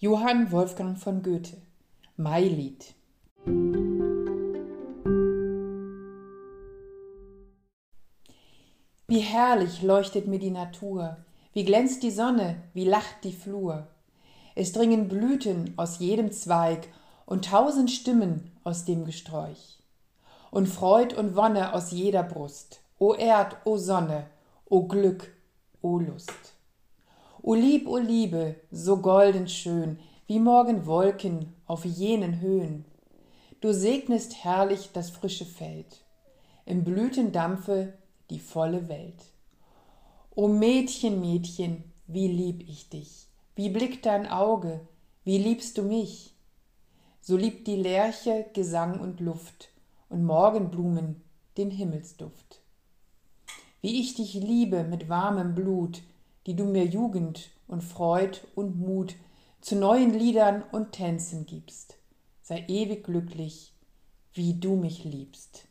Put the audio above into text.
Johann Wolfgang von Goethe Mailied Wie herrlich leuchtet mir die Natur, wie glänzt die Sonne, wie lacht die Flur. Es dringen Blüten aus jedem Zweig und tausend Stimmen aus dem Gesträuch. Und Freud und Wonne aus jeder Brust, o Erd, o Sonne, o Glück, o Lust. O Lieb, o Liebe, so golden schön, wie Morgenwolken auf jenen Höhen. Du segnest herrlich das frische Feld, im Blütendampfe die volle Welt. O Mädchen, Mädchen, wie lieb ich dich, wie blickt dein Auge, wie liebst du mich? So liebt die Lerche Gesang und Luft und Morgenblumen den Himmelsduft. Wie ich dich liebe mit warmem Blut, die du mir Jugend und Freud und Mut zu neuen Liedern und Tänzen gibst. Sei ewig glücklich, wie du mich liebst.